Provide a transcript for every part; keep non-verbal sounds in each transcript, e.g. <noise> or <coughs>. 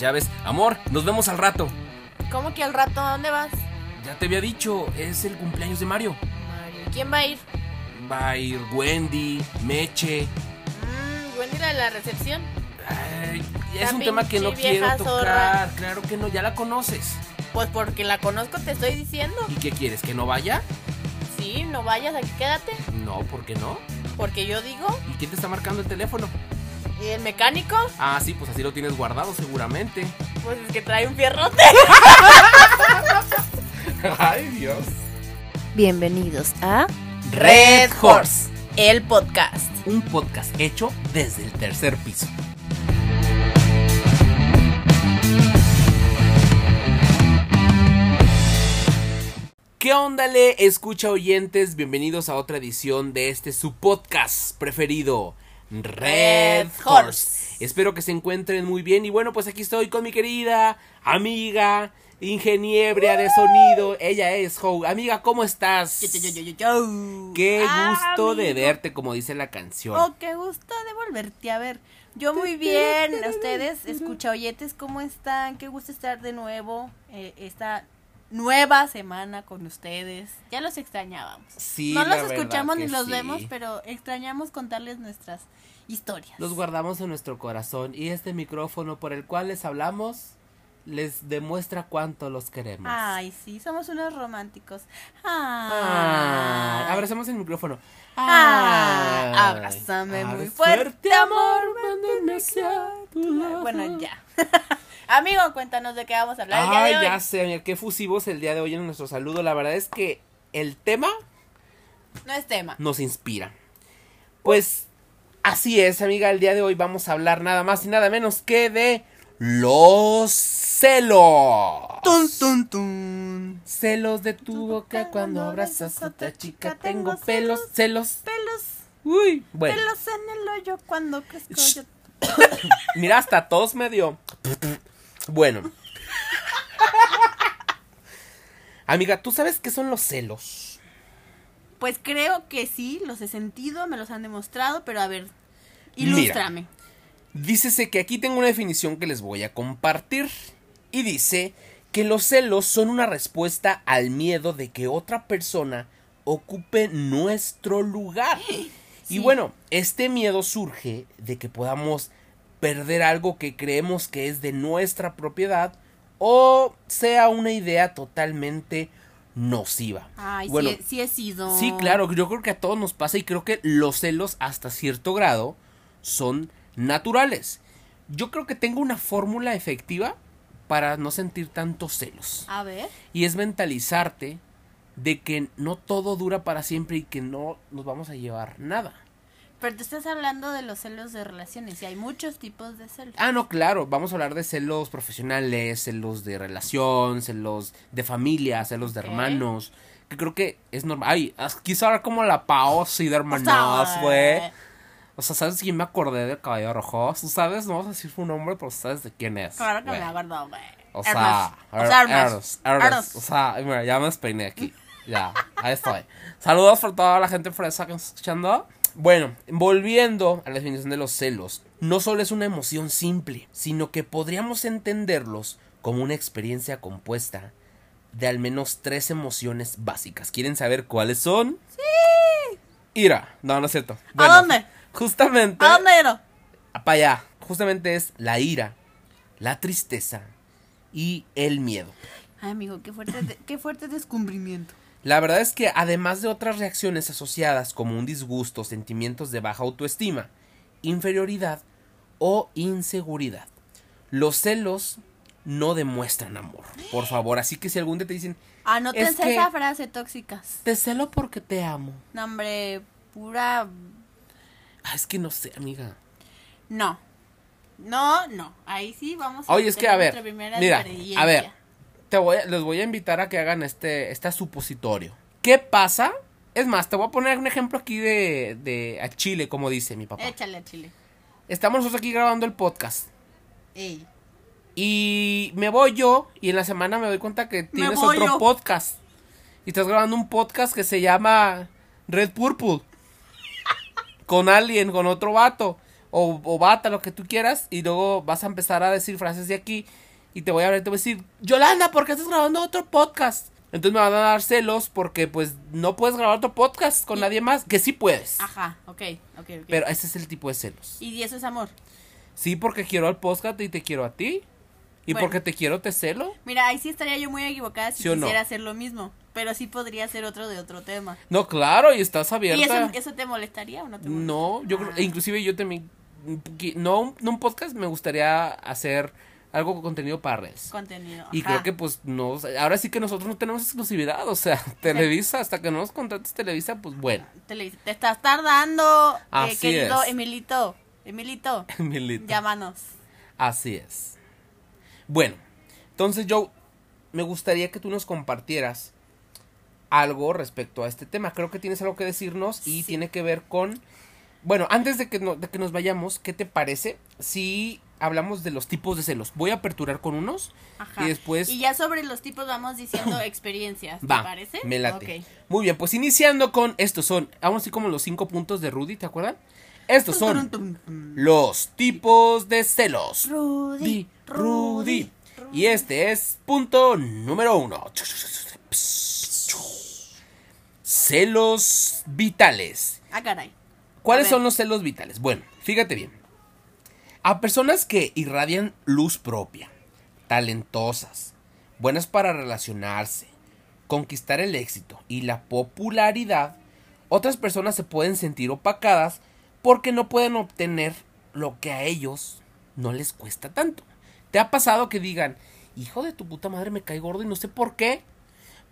llaves. Amor, nos vemos al rato. ¿Cómo que al rato? ¿A dónde vas? Ya te había dicho, es el cumpleaños de Mario. Mario. ¿Quién va a ir? Va a ir Wendy, Meche. Mmm, Wendy la de la recepción. Ay, es La un tema que no quiero tocar. zorra. Claro que no, ya la conoces. Pues porque la conozco, te estoy diciendo. ¿Y qué quieres? ¿Que no vaya? Sí, no vayas, aquí quédate. No, ¿por qué no? Porque yo digo, ¿Y quién te está marcando el teléfono? ¿Y el mecánico? Ah, sí, pues así lo tienes guardado seguramente. Pues es que trae un fierrote. <laughs> Ay, Dios. Bienvenidos a Red Horse, el podcast. un podcast hecho desde el tercer piso. ¿Qué onda, le escucha oyentes? Bienvenidos a otra edición de este su podcast preferido, Red Horse. Espero que se encuentren muy bien y bueno, pues aquí estoy con mi querida amiga, ingeniebria de sonido. Ella es Howe. Amiga, ¿cómo estás? Yo, yo, yo, yo, yo. Qué gusto de verte, como dice la canción. Oh, qué gusto de volverte a ver. Yo muy bien. Ustedes, escucha oyetes, ¿cómo están? Qué gusto estar de nuevo eh, esta nueva semana con ustedes. Ya los extrañábamos. Sí, no los escuchamos ni los sí. vemos, pero extrañamos contarles nuestras historias. Los guardamos en nuestro corazón y este micrófono por el cual les hablamos les demuestra cuánto los queremos. Ay, sí, somos unos románticos. Ay, Ay, abracemos el micrófono. Ay, Ay, abrázame muy abre fuerte, amor, mándame hacia tu lado. Bueno, ya. <laughs> Amigo, cuéntanos de qué vamos a hablar el día Ay, de hoy. ya sé, mira, qué fusivos el día de hoy en nuestro saludo. La verdad es que el tema No es tema. nos inspira. Pues así es, amiga, el día de hoy vamos a hablar nada más y nada menos que de los celos. Tun, tun, tun. Celos de tu boca cuando abrazas a otra chica. Tengo pelos, celos. Pelos, Uy, bueno. pelos en el hoyo cuando crezco Shh. yo. <coughs> Mira, hasta tos me dio. Bueno. <laughs> Amiga, ¿tú sabes qué son los celos? Pues creo que sí, los he sentido, me los han demostrado, pero a ver, Mira. ilústrame. Dícese que aquí tengo una definición que les voy a compartir. Y dice que los celos son una respuesta al miedo de que otra persona ocupe nuestro lugar. <gasps> Y bueno, este miedo surge de que podamos perder algo que creemos que es de nuestra propiedad o sea una idea totalmente nociva. Ay, Bueno, sí, he- sí he sido. Sí, claro, yo creo que a todos nos pasa y creo que los celos hasta cierto grado son naturales. Yo creo que tengo una fórmula efectiva para no sentir tantos celos. A ver. Y es mentalizarte de que no todo dura para siempre y que no nos vamos a llevar nada. Pero te estás hablando de los celos de relaciones y hay muchos tipos de celos. Ah, no, claro, vamos a hablar de celos profesionales, celos de relación, celos de familia, celos de hermanos. Que creo que es normal. Ay, quise hablar como la Pao, sí, de hermanos, güey. O sea, ¿sabes quién me acordé del cabello rojo? ¿Tú sabes? No vamos a decir su nombre, pero sabes de quién es. Claro que güey. me acuerdo, güey. O sea, O sea, Ernest. Ernest. O sea, mira, ya me despeiné aquí. Ya, ahí estoy. Saludos por toda la gente fresa que nos está escuchando. Bueno, volviendo a la definición de los celos, no solo es una emoción simple, sino que podríamos entenderlos como una experiencia compuesta de al menos tres emociones básicas. ¿Quieren saber cuáles son? Sí. Ira. No, no es cierto. ¿A dónde? Justamente. ¿A dónde? Para allá. Justamente es la ira, la tristeza y el miedo. Ay, amigo, qué fuerte, qué fuerte descubrimiento. La verdad es que además de otras reacciones asociadas como un disgusto, sentimientos de baja autoestima, inferioridad o inseguridad, los celos no demuestran amor. Por favor, así que si algún día te dicen, Anótense Es que- esa frase tóxicas. te celo porque te amo. No, hombre, pura. Ah, es que no sé, amiga. No. No, no. Ahí sí vamos Oye, es que a ver, mira, a ver, te voy a- les voy a invitar a que hagan este, este supositorio. ¿Qué pasa? Es más, te voy a poner un ejemplo aquí de, de a Chile, como dice mi papá. Échale a Chile. Estamos nosotros aquí grabando el podcast. Ey. Y me voy yo y en la semana me doy cuenta que tienes otro yo. podcast. Y estás grabando un podcast que se llama Red Purple. <laughs> con alguien, con otro vato. o, o bata, lo que tú quieras, y luego vas a empezar a decir frases de aquí, y te voy a ver, te voy a decir, Yolanda, ¿por qué estás grabando otro podcast? Entonces me van a dar celos porque pues no puedes grabar otro podcast con Y- nadie más, que sí puedes. Ajá, ok, ok, ok. Pero ese es el tipo de celos. y eso es amor. Sí, porque quiero al podcast y te quiero a ti. Y Bueno. porque te quiero te celo. Mira, ahí sí estaría yo muy equivocada si ¿Sí o no? quisiera hacer lo mismo. Pero sí podría ser otro de otro tema. No, claro, y estás ¿Y abierta. eso, eso te molestaría o no te molestaría? No, yo creo, Ah. inclusive yo también, no, no un podcast, me gustaría hacer algo con contenido para redes. Contenido. Y ajá. creo que pues no, ahora sí que nosotros no tenemos exclusividad, o sea, <laughs> Televisa, hasta que no nos contrates Televisa, pues bueno, Te, te estás tardando, eh, Así querido es. Emilito. Emilito, <laughs> Milito. llámanos. Así es. Bueno, entonces yo me gustaría que tú nos compartieras algo respecto a este tema. Creo que tienes algo que decirnos y Sí. tiene que ver con... Bueno, antes de que, no- de que nos vayamos, ¿qué te parece si hablamos de los tipos de celos? Voy a aperturar con unos Ajá. y después... Y ya sobre los tipos vamos diciendo <clears throat> experiencias, ¿te Va, parece? me late. Muy bien, pues iniciando con estos son, aún así como los cinco puntos de Rudy, ¿te acuerdan? Estos son los tipos de celos. Rudy, Rudy, Rudy. Y este es punto número uno. Celos vitales. Ah, caray. ¿Cuáles son los celos vitales? Bueno, fíjate bien. A personas que irradian luz propia, talentosas, buenas para relacionarse, conquistar el éxito y la popularidad, otras personas se pueden sentir opacadas porque no pueden obtener lo que a ellos no les cuesta tanto. ¿Te ha pasado que digan, hijo de tu puta madre, me cae gordo y no sé por qué?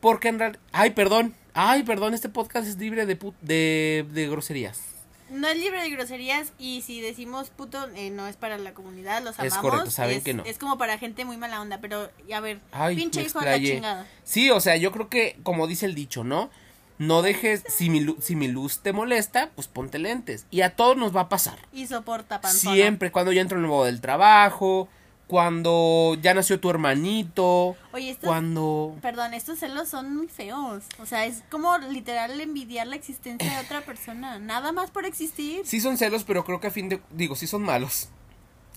Porque en realidad... Ay, perdón. Ay, perdón, este podcast es libre de, de, de groserías. No es libre de groserías y si decimos puto eh, no es para la comunidad, los Es amamos. correcto, saben es, que no. Es como para gente muy mala onda, pero a ver, Ay, pinche hijo de la chingada. Sí, o sea, yo creo que, como dice el dicho, ¿no? No dejes, si mi, si mi luz te molesta, pues ponte lentes. Y a todos nos va a pasar. Y soporta panzona. Siempre, cuando ya entro en el modo del trabajo, cuando ya nació tu hermanito, Oye, estos, cuando... perdón, estos celos son muy feos. O sea, es como literal envidiar la existencia de otra persona. Nada más por existir. Sí son celos, pero creo que a fin de... Digo, sí son malos.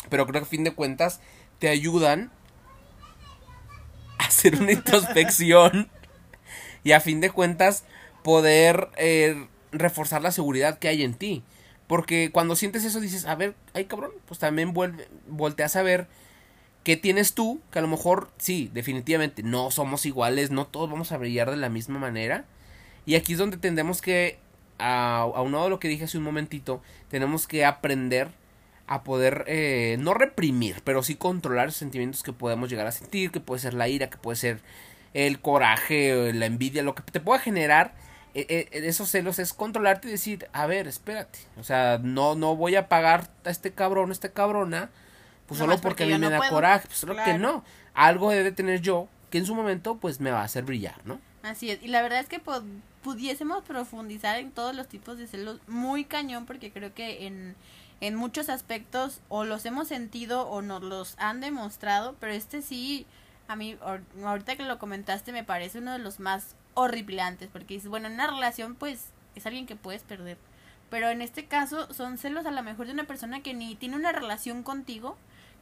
Pero creo que a fin de cuentas te ayudan a hacer una introspección y a fin de cuentas poder eh, reforzar la seguridad que hay en ti. Porque cuando sientes eso dices, a ver, ay cabrón, pues también vuelve, volteas a ver qué tienes tú, que a lo mejor sí, definitivamente no somos iguales, no todos vamos a brillar de la misma manera. Y aquí es donde tendremos que, a, aunado a lo que dije hace un momentito, tenemos que aprender a poder, eh, no reprimir, pero sí controlar los sentimientos que podemos llegar a sentir, que puede ser la ira, que puede ser el coraje, la envidia, lo que te pueda generar eh, eh, esos celos es controlarte y decir, a ver, espérate, o sea, no, no voy a pagar a este cabrón, a esta cabrona, pues solo porque, porque a mí me no da puedo. coraje, pues solo que no, algo debe tener yo que en su momento pues me va a hacer brillar, ¿no? Así es. Y la verdad es que pudiésemos profundizar en todos los tipos de celos muy cañón porque creo que en, en muchos aspectos o los hemos sentido o nos los han demostrado, pero este sí, a mí ahor- ahorita que lo comentaste me parece uno de los más horripilantes porque dices, bueno, en una relación pues es alguien que puedes perder. Pero en este caso son celos a lo mejor de una persona que ni tiene una relación contigo,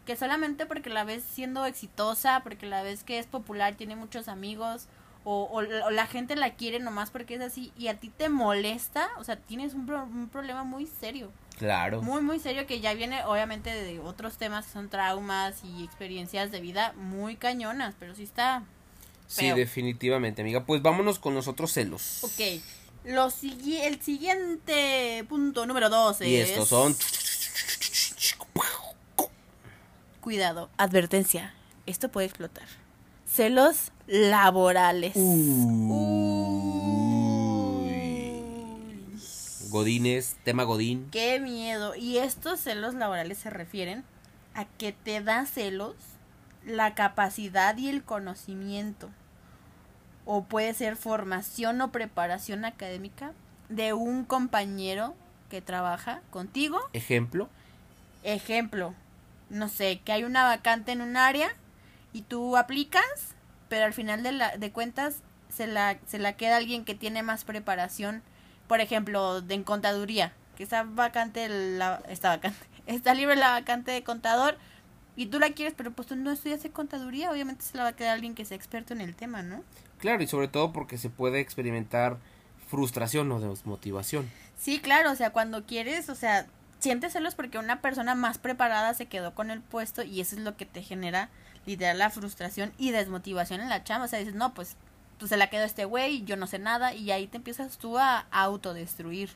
que solamente porque la ves siendo exitosa, porque la ves que es popular, tiene muchos amigos, o, o, o la gente la quiere nomás porque es así, y a ti te molesta, o sea, tienes un, pro- un problema muy serio, Claro. muy, muy serio, que ya viene obviamente de otros temas que son traumas y experiencias de vida muy cañonas, pero sí está... Sí, definitivamente, amiga. Pues vámonos con los otros celos. Ok, lo sigui- el siguiente punto número dos es... Y estos son... Cuidado, advertencia, esto puede explotar. Celos laborales. Uy. Godines, tema Godín. Qué miedo. Y estos celos laborales se refieren a que te da celos la capacidad y el conocimiento. O puede ser formación o preparación académica de un compañero que trabaja contigo Ejemplo. Ejemplo, no sé, que hay una vacante en un área y tú aplicas, pero al final de, la, de cuentas se la, se la queda alguien que tiene más preparación, por ejemplo, de en contaduría, que esta vacante, la, esta vacante, <laughs> está libre la vacante de contador y tú la quieres, pero pues tú no estudias contaduría, obviamente se la va a quedar alguien que sea experto en el tema, ¿no? Claro, y sobre todo porque se puede experimentar frustración o desmotivación. Sí, claro, o sea, cuando quieres, o sea, sientes celos porque una persona más preparada se quedó con el puesto y eso es lo que te genera literal la frustración y desmotivación en la chamba. O sea, dices, no, pues, pues se la quedó este güey, yo no sé nada y ahí te empiezas tú a autodestruir,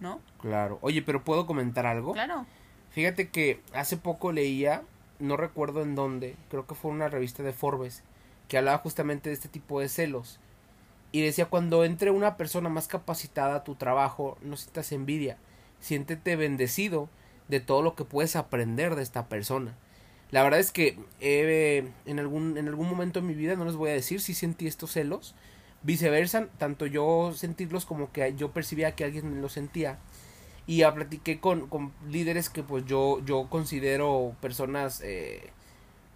¿no? Claro. Oye, pero ¿puedo comentar algo? Claro. Fíjate que hace poco leía, no recuerdo en dónde, creo que fue una revista de Forbes, que hablaba justamente de este tipo de celos. Y decía, cuando entre una persona más capacitada a tu trabajo, no sientas envidia, siéntete bendecido de todo lo que puedes aprender de esta persona. La verdad es que en, algún, en algún momento en mi vida, no les voy a decir si sentí estos celos, viceversa, tanto yo sentirlos como que yo percibía que alguien los sentía. Y ya platiqué con, con líderes que pues yo, yo considero personas, eh,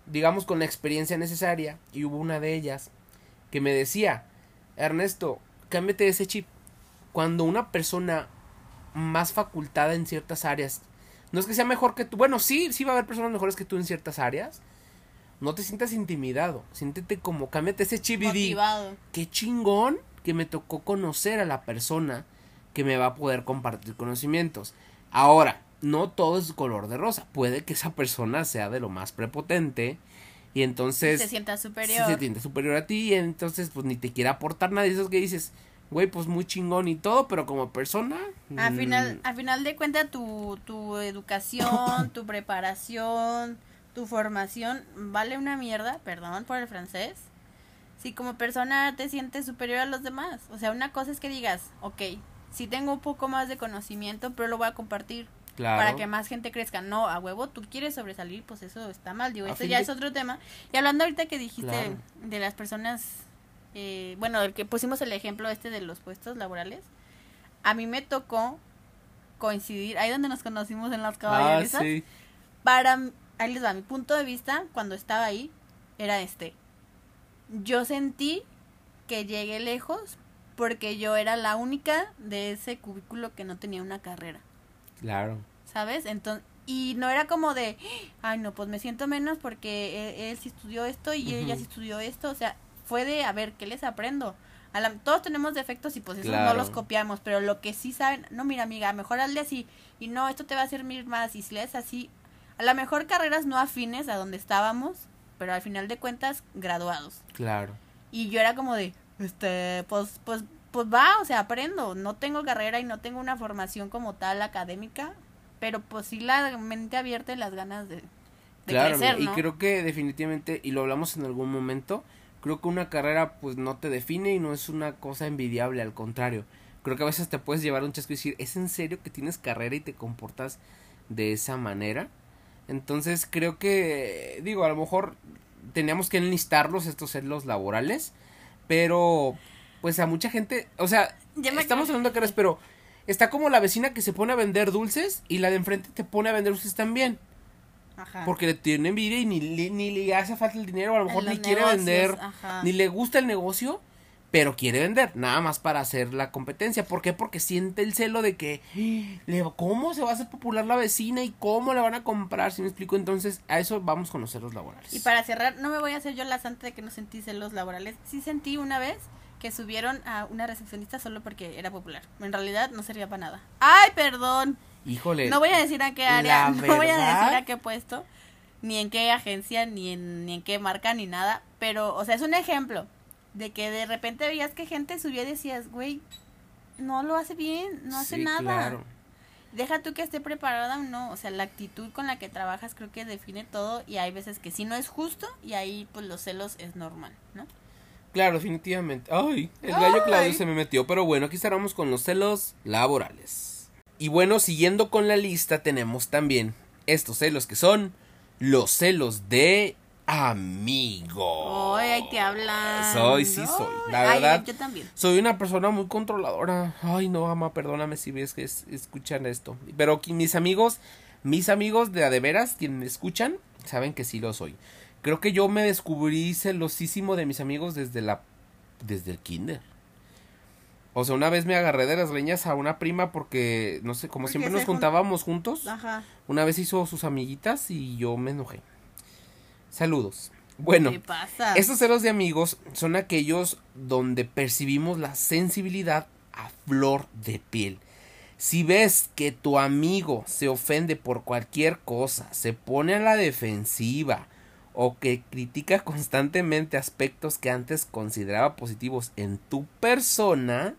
digamos, con la experiencia necesaria. Y hubo una de ellas que me decía, Ernesto, cámbiate ese chip. Cuando una persona más facultada en ciertas áreas. No es que sea mejor que tú. Bueno, sí, sí va a haber personas mejores que tú en ciertas áreas. No te sientas intimidado. Siéntete como, cámbiate ese chip y qué chingón que me tocó conocer a la persona que me va a poder compartir conocimientos. Ahora, no todo es color de rosa. Puede que esa persona sea de lo más prepotente. Y entonces. Se sienta superior. Se siente superior a ti. Y entonces, pues ni te quiere aportar nada. Y eso que dices, güey, pues muy chingón y todo, pero como persona. A mm, final, a final de cuentas, tu, tu educación, <laughs> tu preparación, tu formación vale una mierda, perdón por el francés. Si como persona te sientes superior a los demás. O sea, una cosa es que digas, ok, si tengo un poco más de conocimiento, pero lo voy a compartir. Claro. Para que más gente crezca. No, a huevo, tú quieres sobresalir, pues eso está mal. Digo, esto ya es otro tema. Y hablando ahorita que dijiste de las personas eh, bueno, el que pusimos el ejemplo este de los puestos laborales, a mí me tocó coincidir, ahí donde nos conocimos en las caballerizas, ah, para, ahí les va, mi punto de vista cuando estaba ahí era este, yo sentí que llegué lejos porque yo era la única de ese cubículo que no tenía una carrera. Claro. ¿Sabes? Entonces, y no era como de, ay no, pues me siento menos porque él, sí estudió esto y ella sí estudió esto, o sea, fue de, a ver, ¿qué les aprendo? A la, todos tenemos defectos y pues eso no los copiamos, pero lo que sí saben, no, mira amiga, mejor hazle así, y no, esto te va a servir más, y si lees así, a lo mejor carreras no afines a donde estábamos, pero al final de cuentas, graduados. Claro. Y yo era como de, este, pues, pues, pues va, o sea, aprendo, no tengo carrera y no tengo una formación como tal académica, pero pues sí la mente abierta y las ganas de, claro, crecer, Y creo que definitivamente, y lo hablamos en algún momento, creo que una carrera pues no te define y no es una cosa envidiable, al contrario. Creo que a veces te puedes llevar un chasco y decir, ¿es en serio que tienes carrera y te comportas de esa manera? Entonces creo que, digo, a lo mejor teníamos que enlistarlos estos celos laborales, pero pues a mucha gente, o sea, estamos hablando de carreras, pero está como la vecina que se pone a vender dulces y la de enfrente te pone a vender dulces también. Porque le tiene envidia y ni, ni, le hace falta el dinero, a lo mejor ni quiere vender, ni le gusta el negocio, pero quiere vender, nada más para hacer la competencia. ¿Por qué? Porque siente el celo de que, ¿cómo se va a hacer popular la vecina y cómo le van a comprar? Si me explico, entonces a eso vamos con los celos laborales. Y para cerrar, no me voy a hacer yo la santa de que no sentí celos laborales. Sí sentí una vez que subieron a una recepcionista solo porque era popular. En realidad no servía para nada. ¡Ay, perdón! Híjole. No voy a decir a qué área, <laughs> no voy a decir a qué puesto, ni en qué agencia, ni en, ni en qué marca, ni nada. Pero, o sea, es un ejemplo de que de repente veías que gente subía y decías, güey, no lo hace bien, no hace nada. Claro. Deja tú que esté preparada o no, o sea, la actitud con la que trabajas creo que define todo y hay veces que sí no es justo y ahí pues los celos es normal, ¿no? Claro, definitivamente. Ay, el gallo Claudio se me metió, pero bueno, aquí estaremos con los celos laborales. Y bueno, siguiendo con la lista, tenemos también estos celos que son los celos de amigo. Ay, ahí te hablan. Soy, sí soy. La verdad, yo también. Soy una persona muy controladora. Ay, no, ama, perdóname si ves que escuchan esto. Pero mis amigos, mis amigos de a de veras, quienes me escuchan, saben que sí lo soy. Creo que yo me descubrí celosísimo de mis amigos desde la desde el kinder. O sea, una vez me agarré de las leñas a una prima porque, no sé, como Porque siempre nos jun- juntábamos juntos. Ajá. Una vez hizo sus amiguitas y yo me enojé. Saludos. Bueno, ¿Qué pasa? estos celos de amigos son aquellos donde percibimos la sensibilidad a flor de piel. Si ves que tu amigo se ofende por cualquier cosa, se pone a la defensiva o que critica <laughs> constantemente aspectos que antes consideraba positivos en tu persona,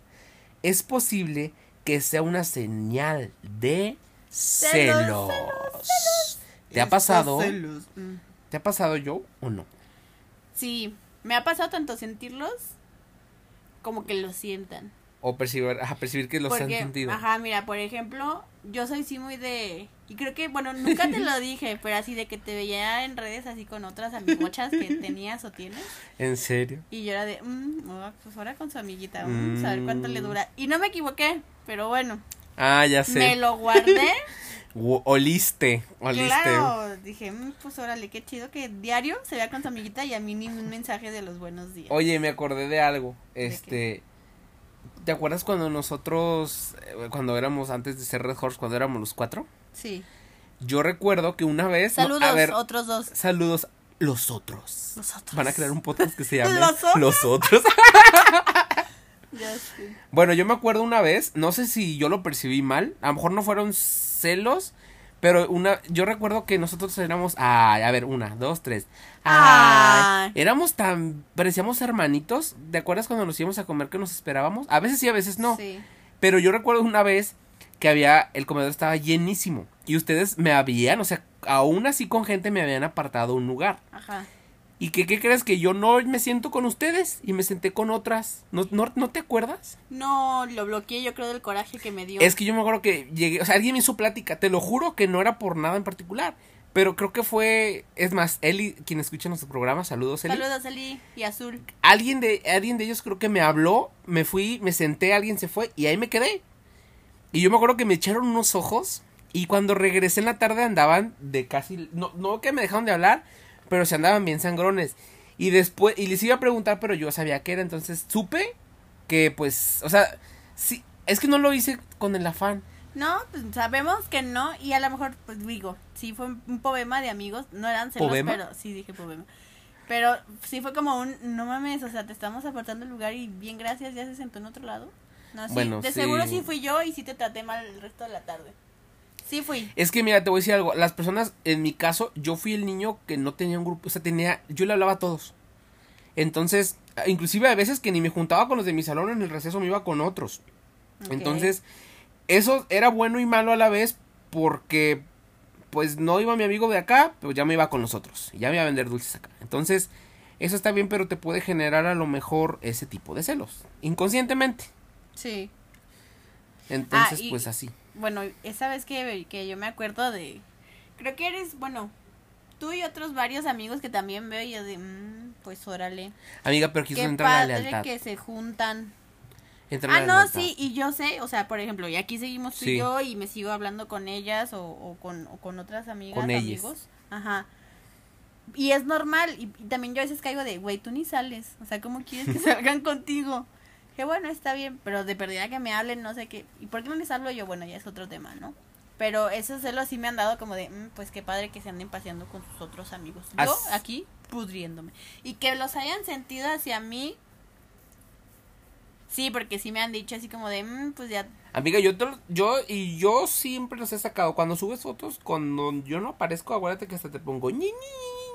es posible que sea una señal de celos. Celos, ¿Te ha pasado? celos, mm. ¿Te ha pasado yo o no? Sí, me ha pasado tanto sentirlos como que lo sientan. O percibir, percibir que los han sentido. ajá, mira, por ejemplo, yo soy sí muy de... Y creo que, bueno, nunca te lo dije, pero así de que te veía en redes así con otras amigochas que <laughs> tenías o tienes. ¿En serio? Y yo era de, mm, oh, pues ahora con su amiguita, mm, a ver cuánto le Mm. dura. Y no me equivoqué, pero bueno, Ah, ya sé. me lo guardé. <laughs> Gu- Oliste, oliste. claro, dije, mm, pues órale, qué chido que diario se vea con su amiguita y a mí ni un mensaje de los buenos días. Oye, me acordé de algo. ¿De Este. ¿Te acuerdas cuando nosotros, eh, cuando éramos antes de ser Red Horse, cuando éramos los cuatro? Sí. Yo recuerdo que una vez. no, Saludos, a ver, otros dos. saludos. Los otros. Los otros. Van a crear un podcast que se <laughs> llame ¿Los otros? Los otros. <laughs> Bueno, yo me acuerdo una vez, no sé si yo lo percibí mal, a lo mejor no fueron celos, pero una, yo recuerdo que nosotros éramos, ay, a ver, una, dos, tres, ay, Ay. éramos tan, parecíamos hermanitos, ¿te acuerdas cuando nos íbamos a comer que nos esperábamos? A veces sí, a veces no, Sí. pero yo recuerdo una vez que había, el comedor estaba llenísimo, y ustedes me habían, o sea, aún así con gente me habían apartado un lugar. Ajá. ¿Y que, qué crees? Que yo no me siento con ustedes y me senté con otras. ¿No, no, ¿no te acuerdas? No, lo bloqueé yo creo del coraje que me dio. Es que yo me acuerdo que llegué, o sea, alguien me hizo plática, te lo juro que no era por nada en particular, pero creo que fue, es más, Eli, quien escucha nuestro programa, saludos Eli. Saludos, Eli y Azul. Alguien de, alguien de ellos creo que me habló, me fui, me senté, alguien se fue y ahí me quedé. Y yo me acuerdo que me echaron unos ojos y cuando regresé en la tarde andaban de casi, no, no que me dejaron de hablar, pero se andaban bien sangrones. Y después, y les iba a preguntar, pero yo sabía que era, entonces supe que pues, o sea, sí, es que no lo hice con el afán. No, pues sabemos que no. Y a lo mejor, pues digo, sí fue un poema de amigos. No eran celos, ¿Poema? pero sí dije poema. Pero sí fue como un, no mames, o sea, te estamos aportando el lugar y bien gracias, ya se sentó en otro lado. No, sí, Bueno, de sí. seguro sí fui yo y sí te traté mal el resto de la tarde. Sí fui. Es que mira, te voy a decir algo. Las personas, en mi caso, yo fui el niño que no tenía un grupo. O sea, tenía. Yo le hablaba a todos. Entonces, inclusive a veces que ni me juntaba con los de mi salón en el receso, me iba con otros. Entonces, eso era bueno y malo a la vez porque, pues, no iba mi amigo de acá, pero ya me iba con los otros. Y ya me iba a vender dulces acá. Entonces, eso está bien, pero te puede generar a lo mejor ese tipo de celos. Inconscientemente. Sí. Entonces, Ah, y- pues así. Bueno, esa vez que, que yo me acuerdo de... Creo que eres, bueno, tú y otros varios amigos que también veo y yo de, mm, pues órale. Amiga, pero quiso Qué entrar la padre lealtad. que se juntan. La Ah, no, lealtad. sí, y yo sé, o sea, por ejemplo, y aquí seguimos tú Sí. y yo y me sigo hablando con ellas o, o con, o con otras amigas, Con ellas. amigos. Ajá. Y es normal, y, y también yo a veces caigo de, güey, tú ni sales, o sea, ¿cómo quieres que <laughs> salgan contigo? Que bueno, está bien, pero de perdida que me hablen, no sé qué. ¿Y por qué no les hablo yo? Bueno, ya es otro tema, ¿no? Pero esos celos sí me han dado como de, "Mm, pues qué padre que se anden paseando con sus otros amigos. Yo aquí pudriéndome. Y que los hayan sentido hacia mí. Sí, porque sí me han dicho así como de, "Mm, pues ya. Amiga, yo, te yo y yo siempre los he sacado. Cuando subes fotos, cuando yo no aparezco, acuérdate que hasta te pongo ñi, ñi.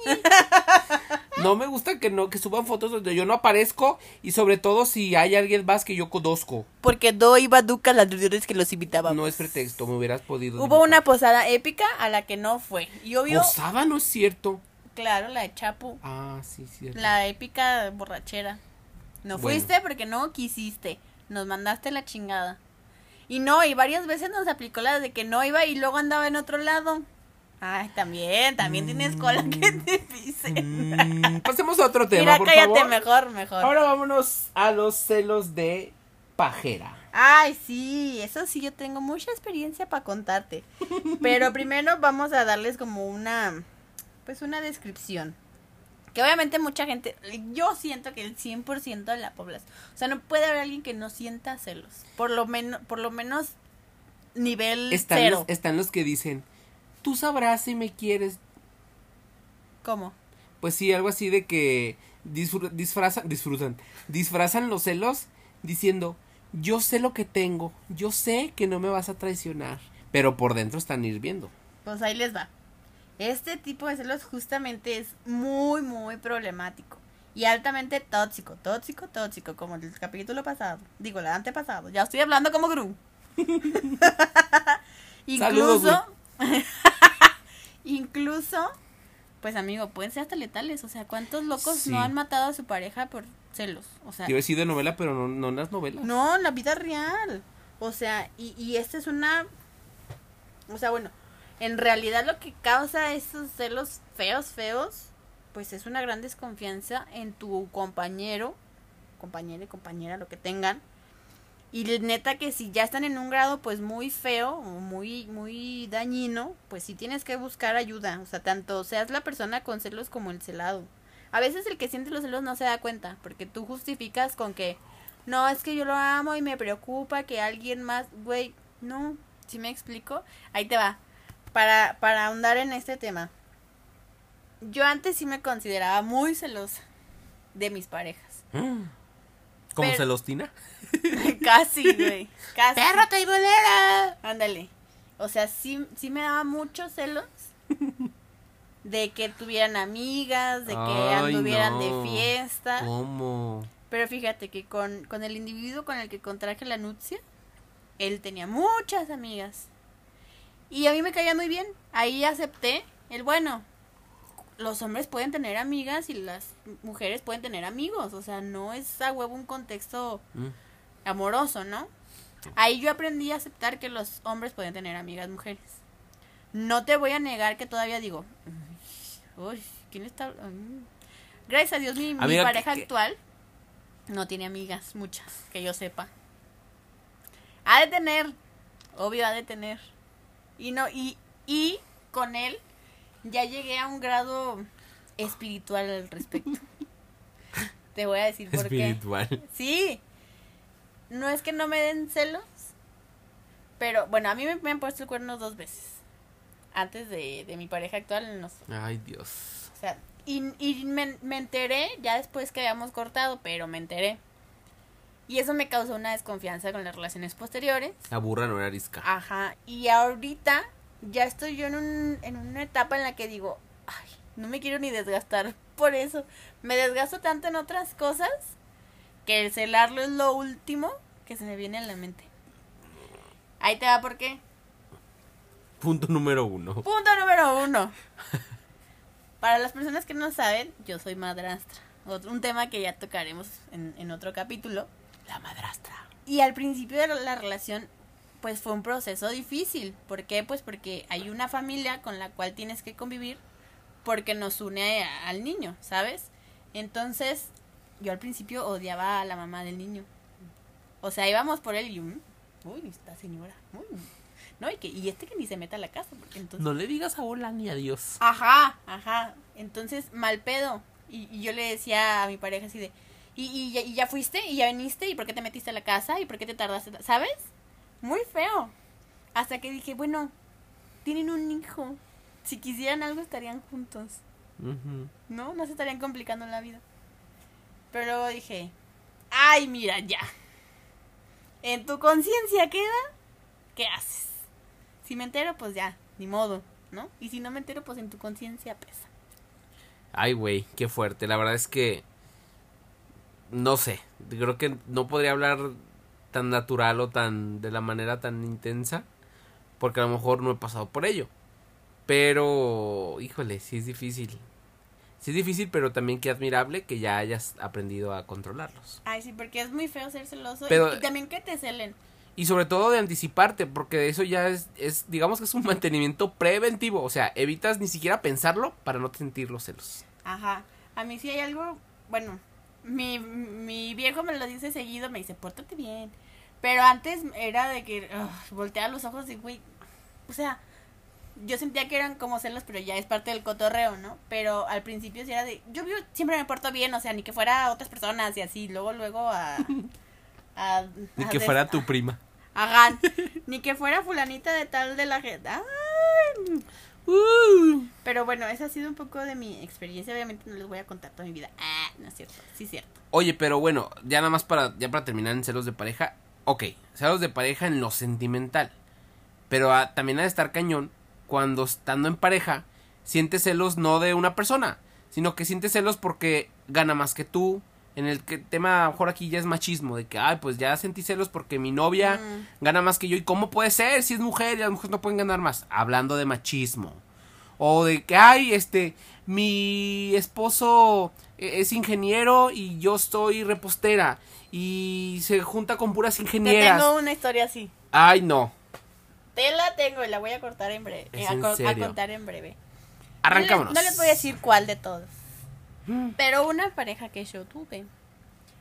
<laughs> No me gusta que no que suban fotos donde yo no aparezco y sobre todo si hay alguien más que yo conozco. Porque no iba Duca las reuniones que los invitábamos. No es pretexto, me hubieras podido. Hubo dibujar. una posada épica a la que no fue. Y obvio, posada, no es cierto. claro, la de Chapu. Ah, sí, cierto. La épica borrachera. No Bueno. fuiste porque no quisiste. Nos mandaste la chingada. Y no, y varias veces nos aplicó la de que no iba y luego andaba en otro lado. Ay, también, también tienes cola que te pisen. Mm, <laughs> pasemos a otro tema, Mira, por cállate favor. mejor, mejor. Ahora vámonos a los celos de pajera. Ay, sí, eso sí, yo tengo mucha experiencia para contarte. Pero <laughs> primero vamos a darles como una, pues una descripción. Que obviamente mucha gente, yo siento que el 100% de la población, o sea, no puede haber alguien que no sienta celos. Por lo menos, por lo menos nivel Están cero. los, están los que dicen, tú sabrás si me quieres. ¿Cómo? Pues sí, algo así de que disfr- disfrazan, disfrutan, disfrazan los celos diciendo, yo sé lo que tengo, yo sé que no me vas a traicionar. Pero por dentro están hirviendo. Pues ahí les va. Este tipo de celos justamente es muy, muy problemático. Y altamente tóxico, tóxico, tóxico, como el capítulo pasado. Digo, el antepasado. Ya estoy hablando como Gru. <laughs> <laughs> Saludos, <laughs> incluso, pues amigo, pueden ser hasta letales. O sea, ¿cuántos locos Sí. no han matado a su pareja por celos? O sea, Te iba a decir de novela, pero no, no en las novelas. no, en la vida real. O sea, y, y esta es una... O sea, bueno, en realidad lo que causa esos celos feos, feos, pues es una gran desconfianza en tu compañero, compañera y compañera, lo que tengan. Y neta que si ya están en un grado pues muy feo o muy, muy dañino, pues sí tienes que buscar ayuda. O sea, tanto seas la persona con celos como el celado. A veces el que siente los celos no se da cuenta, porque tú justificas con que no, es que yo lo amo y me preocupa que alguien más, güey, no, si me explico? Ahí te va. Para, para ahondar en este tema. Yo antes sí me consideraba muy celosa de mis parejas. ¿Cómo celostina? <laughs> casi, güey. Casi. ¡Perro traibolera! Ándale. O sea, sí, sí me daba muchos celos <laughs> de que tuvieran amigas, de que Ay, anduvieran no. de fiesta. ¿Cómo? Pero fíjate que con, con el individuo con el que contraje la nupcia, él tenía muchas amigas. Y a mí me caía muy bien. Ahí acepté el bueno. Los hombres pueden tener amigas y las mujeres pueden tener amigos. O sea, no es a huevo un contexto Mm. Amoroso, ¿no? Ahí yo aprendí a aceptar que los hombres pueden tener amigas mujeres. No te voy a negar que todavía digo, uy, ¿quién está? mm". Gracias a Dios mi, mi Amiga, pareja ¿qué- actual no tiene amigas, muchas, que yo sepa. Ha de tener, obvio ha de tener. Y no, y, y con él ya llegué a un grado espiritual al respecto. <laughs> Te voy a decir por qué. Espiritual. Sí. No es que no me den celos. Pero bueno, a mí me, me han puesto el cuerno dos veces. Antes de, de mi pareja actual. Nos, Ay, Dios. o sea, y, y me, me enteré ya después que habíamos cortado, pero me enteré. Y eso me causó una desconfianza con las relaciones posteriores. La burra no era arisca. Ajá. Y ahorita ya estoy yo en, un, en una etapa en la que digo, ay, no me quiero ni desgastar por eso. Me desgasto tanto en otras cosas que el celarlo es lo último que se me viene a la mente. Ahí te va por qué. Punto número uno. Punto número uno. Para las personas que no saben, yo soy madrastra. Otro, un tema que ya tocaremos en, en otro capítulo. La madrastra. Y al principio de la relación, pues fue un proceso difícil. ¿Por qué? Pues porque hay una familia con la cual tienes que convivir porque nos une a- al niño, ¿sabes? Entonces, yo al principio odiaba a la mamá del niño. O sea, íbamos por él y "Mm, uy, esta señora, uy". No, y, que, y este que ni se meta a la casa, porque entonces... No le digas a hola ni adiós. Ajá, ajá. Entonces, mal pedo. Y, y yo le decía a mi pareja así de, ¿y, y, ya- y ya fuiste? ¿Y ya viniste? ¿Y por qué te metiste a la casa? ¿Y por qué te tardaste? ¿Sabes? Muy feo. Hasta que dije, bueno, tienen un hijo. Si quisieran algo estarían juntos. ¿No? No se estarían complicando la vida. Pero luego dije, ay, mira, ya. En tu conciencia queda, ¿qué haces? Si me entero, pues ya, ni modo, ¿no? Y si no me entero, pues en tu conciencia pesa. Ay, güey, qué fuerte. La verdad es que. No sé. Creo que no podría hablar tan natural o tan. de la manera tan intensa. Porque a lo mejor no he pasado por ello. Pero. Híjole, sí es difícil. Sí difícil, pero también qué admirable que ya hayas aprendido a controlarlos. Ay, sí, porque es muy feo ser celoso. y- Pero- y, también que te celen. Y sobre todo de anticiparte, porque eso ya es, es, digamos que es un <laughs> mantenimiento preventivo. O sea, evitas ni siquiera pensarlo para no sentir los celos. Ajá. A mí sí hay algo, bueno, mi, mi viejo me lo dice seguido, me dice, pórtate bien. Pero antes era de que voltea los ojos y, güey, o sea, yo sentía que eran como celos, pero ya es parte del cotorreo, ¿no? Pero al principio sí era de, yo siempre me porto bien, o sea, ni que fuera a otras personas y así, luego, luego a... a Ni a que des- fuera tu prima. <laughs> Hagan, ni que fuera fulanita de tal de la gente. Uh. Pero bueno, esa ha sido un poco de mi experiencia, obviamente no les voy a contar toda mi vida. Ah, no es cierto, sí es cierto. Oye, pero bueno, ya nada más para, ya para terminar en celos de pareja. Ok, celos de pareja en lo sentimental. Pero también ha de estar cañón cuando estando en pareja sientes celos no de una persona, sino que sientes celos porque gana más que tú. En el que tema, a lo mejor aquí ya es machismo, de que, ay, pues ya sentí celos porque mi novia Mm. gana más que yo. ¿Y cómo puede ser si es mujer y las mujeres no pueden ganar más? Hablando de machismo. O de que, ay, este, mi esposo eh, es ingeniero y yo soy repostera. Y se junta con puras Te ingenieras. tengo una historia así. Ay, no. Te la tengo y la voy a cortar en breve. ¿Es eh, a, en co- a serio? contar en breve. Arrancámonos. No les, no les voy a decir cuál de todos. Mm. Pero una pareja que yo tuve.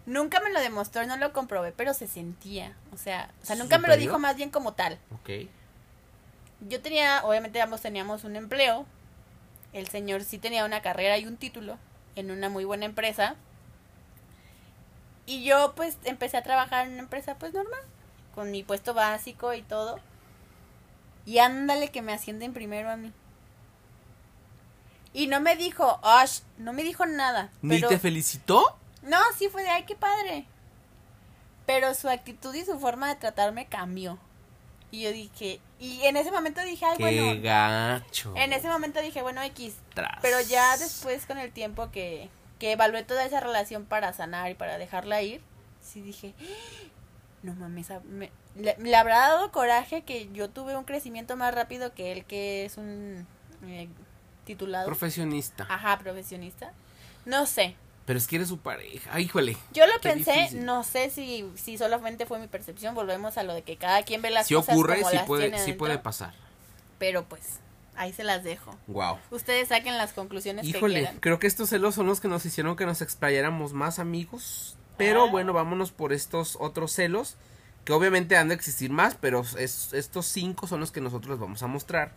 Nunca me lo demostró, no lo comprobé, pero se sentía. O sea, o sea nunca me lo dijo más bien como tal. Ok. Yo tenía, obviamente ambos teníamos un empleo. El señor sí tenía una carrera y un título en una muy buena empresa. Y yo pues empecé a trabajar en una empresa pues normal, con mi puesto básico y todo. Y ándale que me ascienden primero a mí. Y no me dijo, Ash, no me dijo nada. ¿Ni pero- te felicitó? no, sí fue de, ay, qué padre. Pero su actitud y su forma de tratarme cambió. Y yo dije, y en ese momento dije, ay, Qué bueno. gacho. En ese momento dije, bueno, X. Tras. Pero ya después, con el tiempo que, que evalué toda esa relación para sanar y para dejarla ir, sí dije, no mames, me- le, le habrá dado coraje que yo tuve un crecimiento más rápido que él, que es un eh, titulado. Profesionista. Ajá, profesionista. No sé, Pero es que eres su pareja. Ay, híjole. yo lo pensé, difícil. no sé si, si solamente fue mi percepción, volvemos a lo de que cada quien ve las Si cosas ocurre, como sí las puede, tiene dentro, puede pasar. Pero pues, ahí se las dejo. Wow. Ustedes saquen las conclusiones que Híjole, quieran. creo que estos celos son los que nos hicieron que nos explayáramos más amigos. Pero Ah. bueno, vámonos por estos otros celos. Que obviamente han de existir más, pero es- estos cinco son los que nosotros les vamos a mostrar.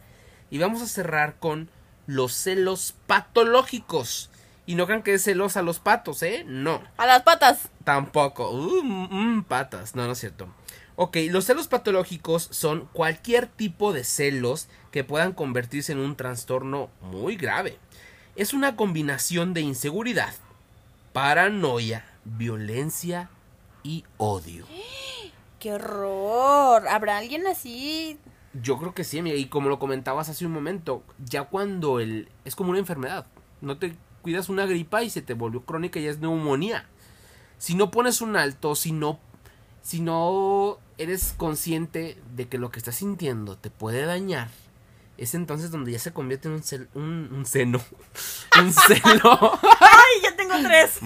Y vamos a cerrar con los celos patológicos. Y no crean que es celos a los patos, ¿eh? No. A las patas. Tampoco. Uh, mm, mm, patas. No, no es cierto. Ok, los celos patológicos son cualquier tipo de celos que puedan convertirse en un trastorno muy grave. Es una combinación de inseguridad, paranoia, violencia y odio. <gasps> <gasps> ¡Qué horror! ¿Habrá alguien así? Yo creo que sí, amiga, y como lo comentabas hace un momento, ya cuando el es como una enfermedad, no te cuidas una gripa y se te volvió crónica y es neumonía. Si no pones un alto, si no si no eres consciente de que lo que estás sintiendo te puede dañar, es entonces donde ya se convierte en un cel- un, un seno, <laughs> un celo. <laughs> ¡Ay, ya tengo tres!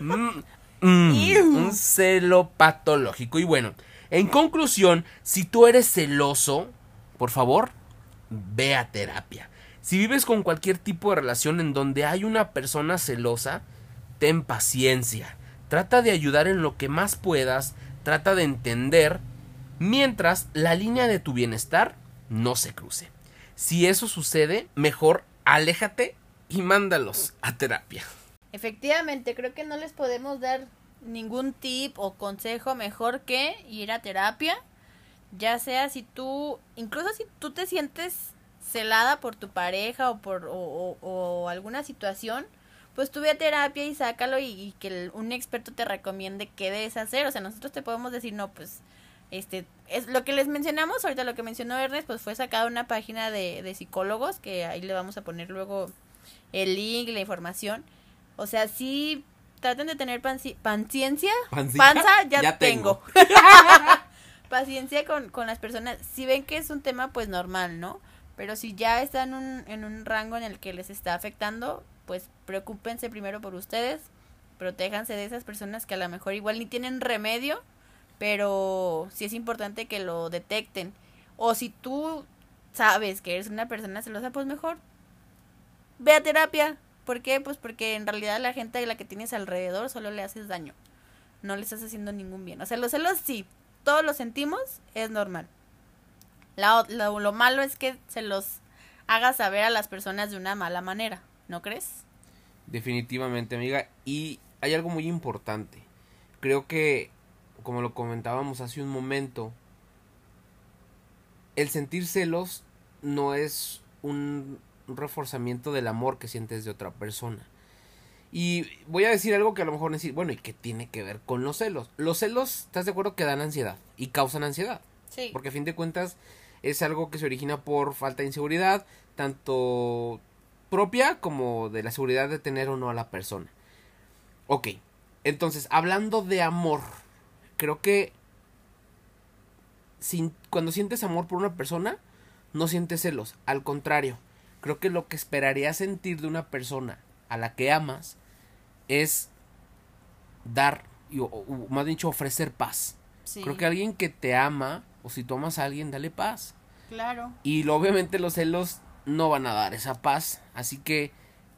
Mm, mm, mm, un celo patológico. Y bueno, en conclusión, si tú eres celoso, por favor, ve a terapia. Si vives con cualquier tipo de relación en donde hay una persona celosa, ten paciencia. Trata de ayudar en lo que más puedas, trata de entender, mientras la línea de tu bienestar no se cruce. Si eso sucede, mejor aléjate y mándalos a terapia. Efectivamente, creo que no les podemos dar ningún tip o consejo mejor que ir a terapia. Ya sea si tú, incluso si tú te sientes celada por tu pareja o por o, alguna situación, pues tú ve a terapia y sácalo y, que un experto te recomiende qué debes hacer. O sea, nosotros te podemos decir, no, pues, este, es lo que les mencionamos, ahorita lo que mencionó Ernest, pues fue sacada una página de, de psicólogos, que ahí le vamos a poner luego el link, la información. O sea, sí, traten de tener panci- paciencia. Panza, ya, Ya tengo. <laughs> paciencia con, con las personas. Si ven que es un tema, pues normal, ¿no? Pero si ya están en un, en un rango en el que les está afectando, pues preocúpense primero por ustedes. Protéjanse de esas personas que a lo mejor igual ni tienen remedio, pero sí es importante que lo detecten. O si tú sabes que eres una persona celosa, pues mejor ve a terapia. ¿Por qué? Pues porque en realidad la gente a la que tienes alrededor solo le haces daño. No le estás haciendo ningún bien. O sea, los celos sí, todos los sentimos, es normal. La lo, lo malo es que se los haga saber a las personas de una mala manera, ¿no crees? Definitivamente, amiga. Y hay algo muy importante. Creo que, como lo comentábamos hace un momento, el sentir celos no es un, un reforzamiento del amor que sientes de otra persona. Y voy a decir algo que a lo mejor decir, bueno, ¿y qué tiene que ver con los celos? Los celos, ¿estás de acuerdo que dan ansiedad? Y causan ansiedad. Sí. Porque a fin de cuentas es algo que se origina por falta de inseguridad, tanto propia como de la seguridad de tener o no a la persona. Ok, entonces, hablando de amor, creo que sin, cuando sientes amor por una persona, no sientes celos. Al contrario, creo que lo que esperarías sentir de una persona a la que amas es dar, y- o, o más dicho, ofrecer paz. Sí, Creo que alguien que te ama, o si tú amas a alguien, dale paz. claro. Y obviamente los celos no van a dar esa paz. Así que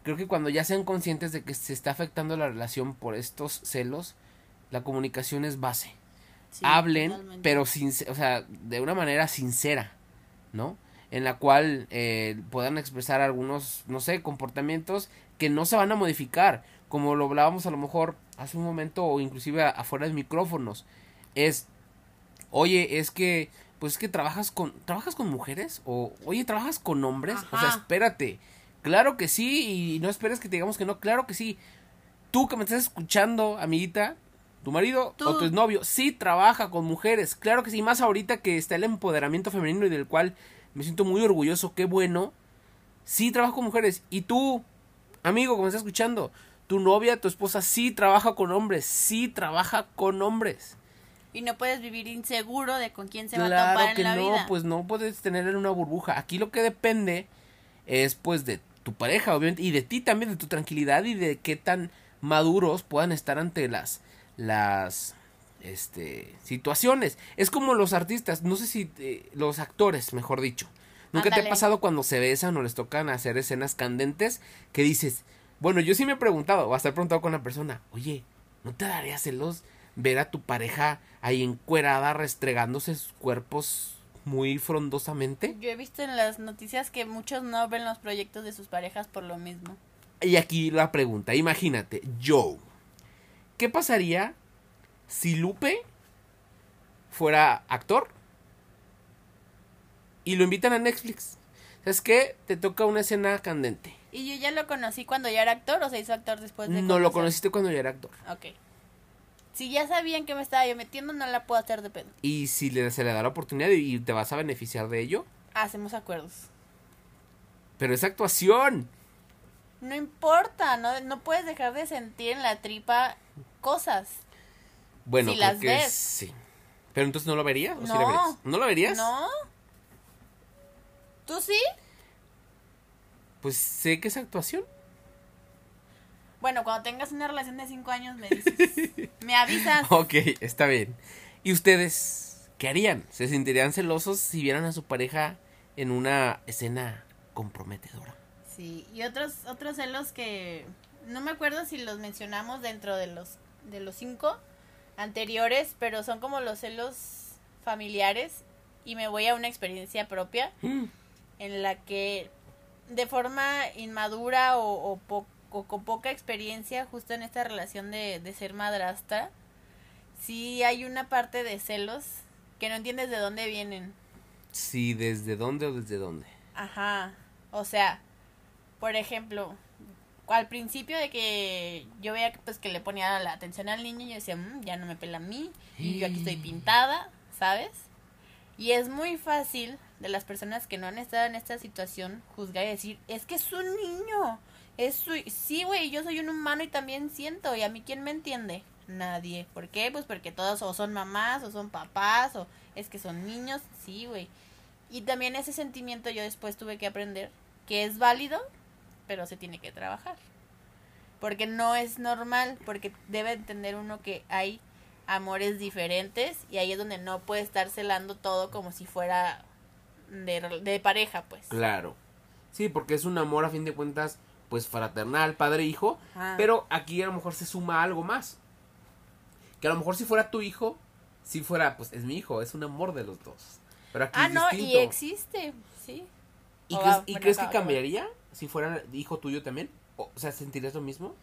creo que cuando ya sean conscientes de que se está afectando la relación por estos celos, la comunicación es base. Sí, Hablen, totalmente. pero sin, o sea, de una manera sincera, ¿no? En la cual eh, puedan expresar algunos, no sé, comportamientos que no se van a modificar, como lo hablábamos a lo mejor hace un momento o inclusive afuera de micrófonos. Es, oye, es que, pues es que trabajas con, ¿trabajas con mujeres? O, oye, ¿trabajas con hombres? O sea, espérate. Claro que sí, y no esperes que te digamos que no, claro que sí. Tú que me estás escuchando, amiguita, tu marido Tú. o tu novio, sí trabaja con mujeres, claro que sí, más ahorita que está el empoderamiento femenino y del cual me siento muy orgulloso, qué bueno. Sí trabaja con mujeres. Y tú, amigo que me estás escuchando, tu novia, tu esposa, sí trabaja con hombres, sí trabaja con hombres. Y no puedes vivir inseguro de con quién se va a Claro topar que en la no, vida. pues no puedes tener en una burbuja. Aquí lo que depende es pues de tu pareja, obviamente, y de ti también, de tu tranquilidad y de qué tan maduros puedan estar ante las las este situaciones. Es como los artistas, no sé si eh, los actores, mejor dicho. ¿Nunca te ha pasado cuando se besan o les tocan hacer escenas candentes que dices, bueno, yo sí me he preguntado, o hasta he preguntado con una persona, oye, ¿no te daría celos ver a tu pareja ahí encuerada restregándose sus cuerpos muy frondosamente? Yo he visto en las noticias que muchos no ven los proyectos de sus parejas por lo mismo. Y aquí la pregunta, imagínate, Joe, ¿qué pasaría si Lupe fuera actor y lo invitan a Netflix? ¿Sabes qué? Te toca una escena candente. ¿Y yo ya lo conocí cuando ya era actor o se hizo actor después de No lo conociste cuando ya era actor. Ok. Si ya sabían que me estaba yo metiendo, no la puedo hacer de pedo. Y si le, se le da la oportunidad y, y te vas a beneficiar de ello, Hacemos acuerdos. pero es actuación. No importa, no, no puedes dejar de sentir en la tripa cosas. Bueno, Si creo las que ves. sí. Pero entonces no lo verías. ¿O sí No. lo verías? ¿No lo verías? ¿No? ¿Tú sí? Pues sé que es actuación. Bueno, cuando tengas una relación de cinco años me dices. <laughs> me avisas. Ok, está bien. ¿Y ustedes qué harían? ¿Se sentirían celosos si vieran a su pareja en una escena comprometedora? Sí, y otros otros celos que no me acuerdo si los mencionamos dentro de los de los cinco anteriores, pero son como los celos familiares y me voy a una experiencia propia en la que de forma inmadura o, o, po- o con poca experiencia justo en esta relación de, de ser madrastra, sí hay una parte de celos que no entiendes de dónde vienen. Sí, ¿desde dónde o desde dónde? Ajá. O sea, por ejemplo, al principio de que yo veía que pues que le ponía la atención al niño, yo decía, "Mm, ya no me pela a mí, y yo aquí estoy pintada, ¿sabes? Y es muy fácil de las personas que no han estado en esta situación juzgar y decir, es que es un niño. Es su... Sí, güey, yo soy un humano y también siento. ¿Y a mí quién me entiende? Nadie. ¿Por qué? Pues porque todos o son mamás o son papás o es que son niños. Sí, güey. Y también ese sentimiento yo después tuve que aprender que es válido, pero se tiene que trabajar. Porque no es normal, porque debe entender uno que hay amores diferentes y ahí es donde no puede estar celando todo como si fuera de, de pareja, pues. Claro. Sí, porque es un amor a fin de cuentas, pues fraternal, padre-hijo. Ajá. Pero aquí a lo mejor se suma algo más. Que a lo mejor si fuera tu hijo, si fuera, pues es mi hijo, es un amor de los dos. Pero aquí Ah, es no, distinto. y existe, sí. ¿Y O crees, y crees que acaba. Si fuera hijo tuyo también? O, sea, ¿sentirías lo mismo?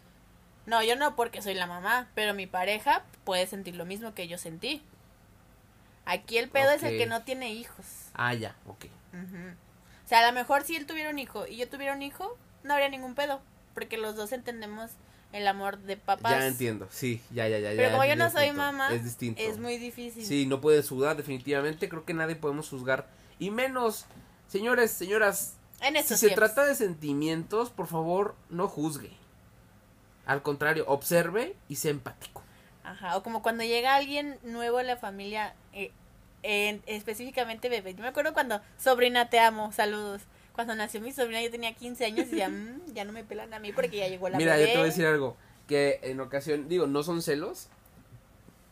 No, yo no porque soy la mamá, pero mi pareja puede sentir lo mismo que yo sentí. Aquí el pedo es el que no tiene hijos. Ah, ya, ok. O sea, a lo mejor si él tuviera un hijo y yo tuviera un hijo, no habría ningún pedo. Porque los dos entendemos el amor de papás. Ya entiendo, sí, ya, ya, ya. Pero ya como yo no soy mamá, es distinto. es muy difícil. Sí, no puedes juzgar, definitivamente. Creo que nadie podemos juzgar. Y menos, señores, señoras, En si se tiempos. trata de sentimientos, por favor, no juzgue. Al contrario, observe y sea empático. Ajá, o como cuando llega alguien nuevo a la familia, eh, en- específicamente bebé. Yo me acuerdo cuando, sobrina, te amo, saludos. Cuando nació mi sobrina yo tenía 15 años y ya, "Mm, ya no me pelan a mí porque ya llegó la Mira, bebé. yo te voy a decir algo. Que en ocasión, digo, no son celos,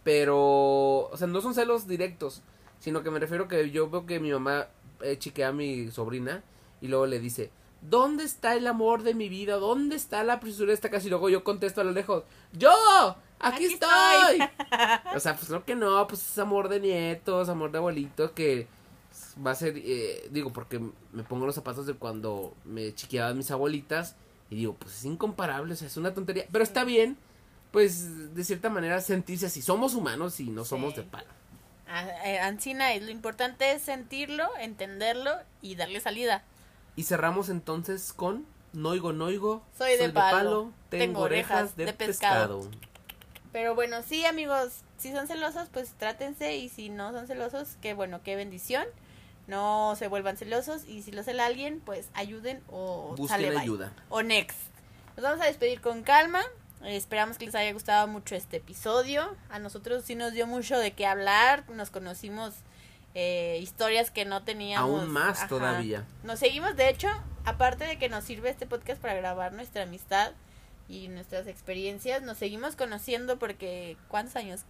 pero, o sea, no son celos directos, sino que me refiero que yo veo que mi mamá eh, chiquea a mi sobrina y luego le dice, ¿dónde está el amor de mi vida? ¿Dónde está la preciosura de esta casa? Y luego yo contesto a lo lejos, ¡yo! ¡Aquí, Aquí estoy! estoy. <laughs> o sea, pues no que no, pues es amor de nietos, amor de abuelitos que va a ser, eh, digo, porque me pongo los zapatos de cuando me chiqueaban mis abuelitas y digo, pues es incomparable, o sea, es una tontería, pero está bien, pues de cierta manera sentirse así, somos humanos y no somos de palo. Ah, eh, Ancina, lo importante es sentirlo, entenderlo y darle salida. Y cerramos entonces con Noigo Noigo, Soy de palo, tengo orejas de pescado. Pero bueno, sí, amigos, si son celosos, pues trátense. Y si no son celosos, qué bueno, qué bendición. No se vuelvan celosos. Y si lo cela alguien, pues ayuden o Busquen sale bye. ayuda. O next. Nos vamos a despedir con calma. Esperamos que les haya gustado mucho este episodio. A nosotros sí nos dio mucho de qué hablar. Nos conocimos eh, historias que no teníamos. Aún más Ajá. todavía. Nos seguimos, de hecho, aparte de que nos sirve este podcast para grabar nuestra amistad y nuestras experiencias, nos seguimos conociendo porque ¿cuántos años?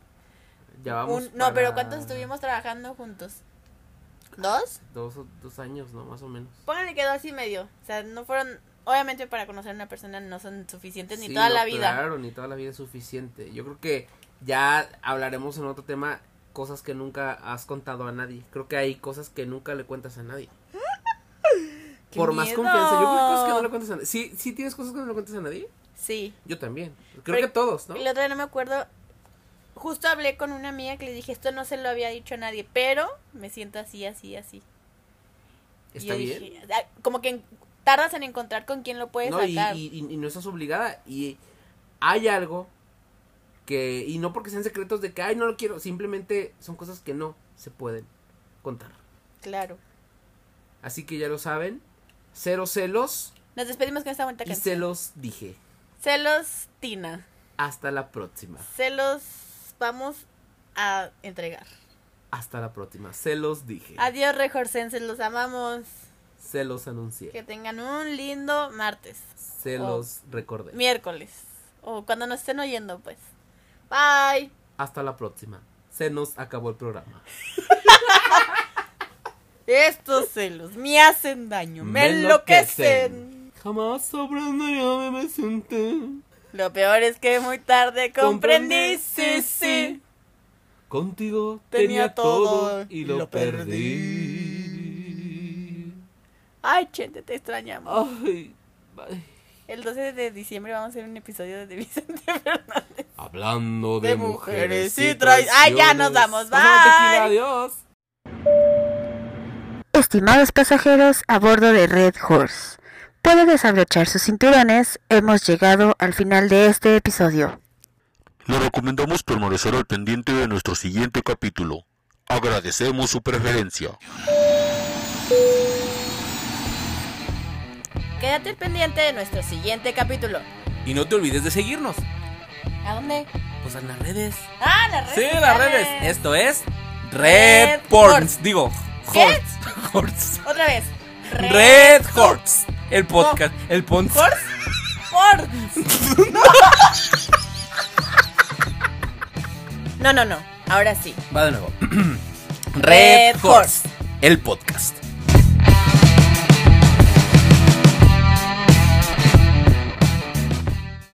Ya vamos. Un- no, pero ¿cuántos estuvimos trabajando juntos? ¿Dos? Dos, dos años, ¿no? Más o menos. Pónganle que dos y medio. O sea, no fueron, obviamente para conocer a una persona no son suficientes ni toda no, la vida. Claro, ni toda la vida es suficiente. Yo creo que ya hablaremos en otro tema cosas que nunca has contado a nadie. Creo que hay cosas que nunca le cuentas a nadie. <laughs> ¡Qué Por más confianza. Yo creo que cosas que no le cuentas a nadie. ¿Sí, ¿Sí tienes cosas que no le cuentas a nadie? Sí. Yo también. Creo Pero- que todos, ¿no? El otro día no me acuerdo. Justo hablé con una amiga que le dije, esto no se lo había dicho a nadie, pero me siento así, así, así. Está bien. dije, "Ah", como que tardas en encontrar con quién lo puedes No, sacar. y- y- y no estás obligada. Y hay algo que. Y no porque sean secretos de que, ay, no lo quiero. Simplemente son cosas que no se pueden contar. Claro. Así que ya lo saben. Cero celos. Nos despedimos con esta bonita Y canción. se los dije. Celos, Tina. Hasta la próxima. Celos, vamos a entregar. Hasta la próxima. Se los dije. Adiós, Rejorcenses, los amamos. Se los anuncié. Que tengan un lindo martes, Se los recordé. miércoles, o cuando nos estén oyendo, pues. Bye. Hasta la próxima. Se nos acabó el programa. Estos celos me hacen daño, me, enloquecen. Jamás aprendería me senté. Lo peor es que muy tarde comprendí, sí, sí. Contigo Tenía tenía, todo y lo, lo perdí. Ay, Chente, te extrañamos. Ay, ay. El 12 de diciembre vamos a hacer un episodio de Vicente <laughs> Fernández. Hablando de, De mujeres, mujeres y y trai- Ay, ya nos traiciones. vamos, tequila, bye. adiós. Estimados pasajeros a bordo de Red Horse, pueden desabrochar sus cinturones, hemos llegado al final de este episodio. Le recomendamos permanecer al pendiente de nuestro siguiente capítulo. Agradecemos su preferencia. Quédate pendiente de nuestro siguiente capítulo. Y no te olvides de seguirnos. ¿A dónde? Pues en las redes. Ah, las redes. Sí, las redes. Esto es Red Red Porns. Digo. Horse. <laughs> Horse. Otra vez. Red Horse. El podcast. El pons. Por. <laughs> No, no, no. Ahora sí. Va de nuevo. <clears throat> Red Red. El podcast.